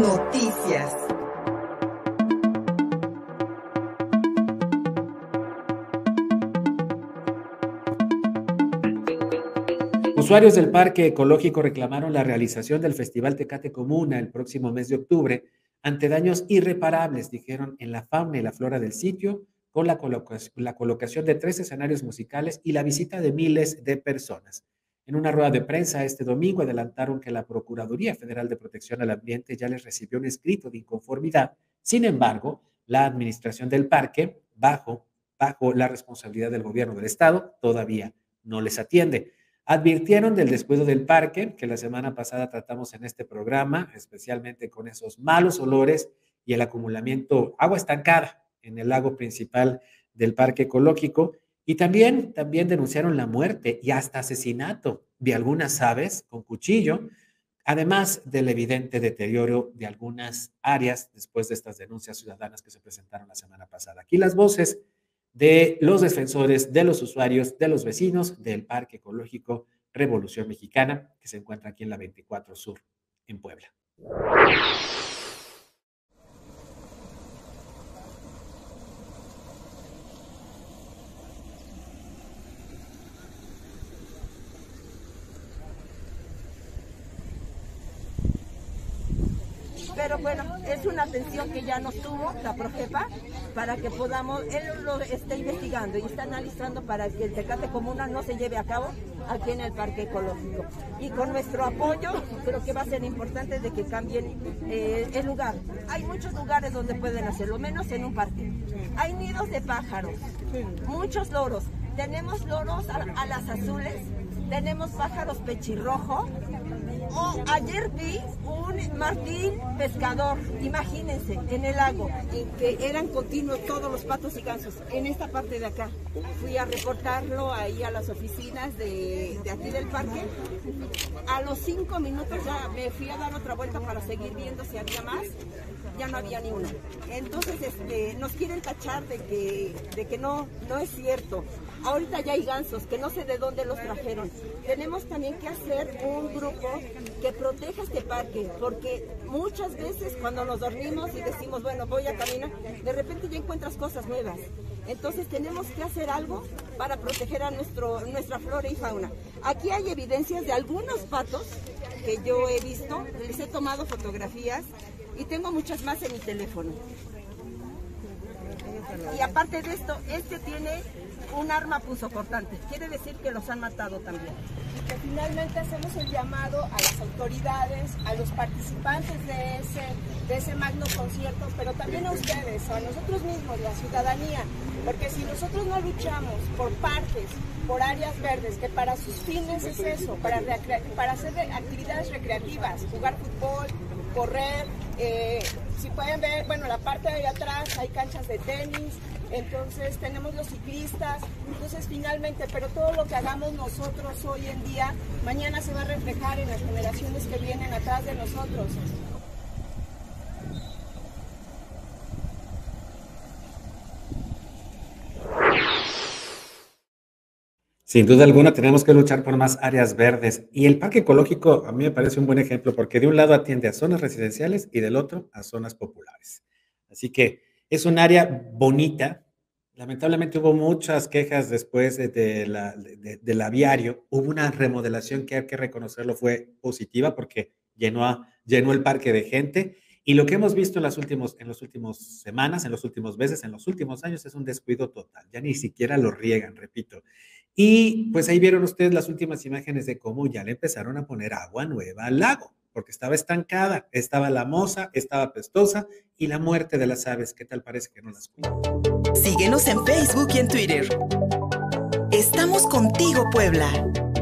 Noticias. Usuarios del Parque Ecológico reclamaron la realización del Festival Tecate Comuna el próximo mes de octubre ante daños irreparables, dijeron, en la fauna y la flora del sitio, con la, colocación de tres escenarios musicales y la visita de miles de personas. En una rueda de prensa este domingo adelantaron que la Procuraduría Federal de Protección al Ambiente ya les recibió un escrito de inconformidad. Sin embargo, la administración del parque, bajo, bajo la responsabilidad del gobierno del estado, todavía no les atiende. Advirtieron del descuido del parque, que la semana pasada tratamos en este programa, especialmente con esos malos olores y el acumulamiento, agua estancada en el lago principal del parque ecológico. Y también, también denunciaron la muerte y hasta asesinato de algunas aves con cuchillo, además del evidente deterioro de algunas áreas después de estas denuncias ciudadanas que se presentaron la semana pasada. Aquí las voces de los defensores, de los usuarios, de los vecinos del Parque Ecológico Revolución Mexicana, que se encuentra aquí en la 24 Sur, en Puebla. Pero bueno, es una atención que ya nos tuvo la Projepa para que podamos, él lo está investigando y está analizando para que el Tecate Comuna no se lleve a cabo aquí en el Parque Ecológico. Y con nuestro apoyo creo que va a ser importante de que cambien eh, el lugar. Hay muchos lugares donde pueden hacerlo, menos en un parque. Hay nidos de pájaros, muchos loros. Tenemos loros a las azules, tenemos pájaros pechirrojo, Oh, ayer vi un martín pescador, imagínense, en el lago, en que eran continuos todos los patos y gansos, en esta parte de acá. Fui a reportarlo ahí a las oficinas de, aquí del parque. A los cinco minutos ya me fui a dar otra vuelta para seguir viendo si había más ya no había ni uno. Entonces este, nos quieren tachar de que, de que no, no es cierto. Ahorita ya hay gansos, que no sé de dónde los trajeron. Tenemos también que hacer un grupo que proteja este parque, porque muchas veces cuando nos dormimos y decimos, bueno, voy a caminar, de repente ya encuentras cosas nuevas. Entonces tenemos que hacer algo para proteger a nuestro, nuestra flora y fauna. Aquí hay evidencias de algunos patos que yo he visto, les he tomado fotografías y tengo muchas más en mi teléfono. Y aparte de esto, este tiene un arma punzocortante. Quiere decir que los han matado también. Que finalmente hacemos el llamado a las autoridades, a los participantes de ese, de ese magno concierto, pero también a ustedes, a nosotros mismos, la ciudadanía, porque si nosotros no luchamos por parques, por áreas verdes, que para sus fines es eso, para, para hacer actividades recreativas, jugar fútbol, correr, eh, si pueden ver, bueno, la parte de atrás hay canchas de tenis, entonces tenemos los ciclistas, entonces finalmente, pero todo lo que hagamos nosotros hoy en día, mañana se va a reflejar en las generaciones que vienen atrás de nosotros. Sin duda alguna tenemos que luchar por más áreas verdes y el parque ecológico a mí me parece un buen ejemplo porque de un lado atiende a zonas residenciales y del otro a zonas populares. Así que es un área bonita. Lamentablemente hubo muchas quejas después de, la, del aviario. Hubo una remodelación que hay que reconocerlo fue positiva porque llenó, llenó el parque de gente. Y lo que hemos visto en las últimas en los últimos semanas, en los últimos meses, en los últimos años es un descuido total. Ya ni siquiera lo riegan, repito. Y pues ahí vieron ustedes las últimas imágenes de cómo ya le empezaron a poner agua nueva al lago, porque estaba estancada, estaba la moza, estaba pestosa y la muerte de las aves. ¿Qué tal parece que no las cuida? Síguenos en Facebook y en Twitter. Estamos contigo, Puebla.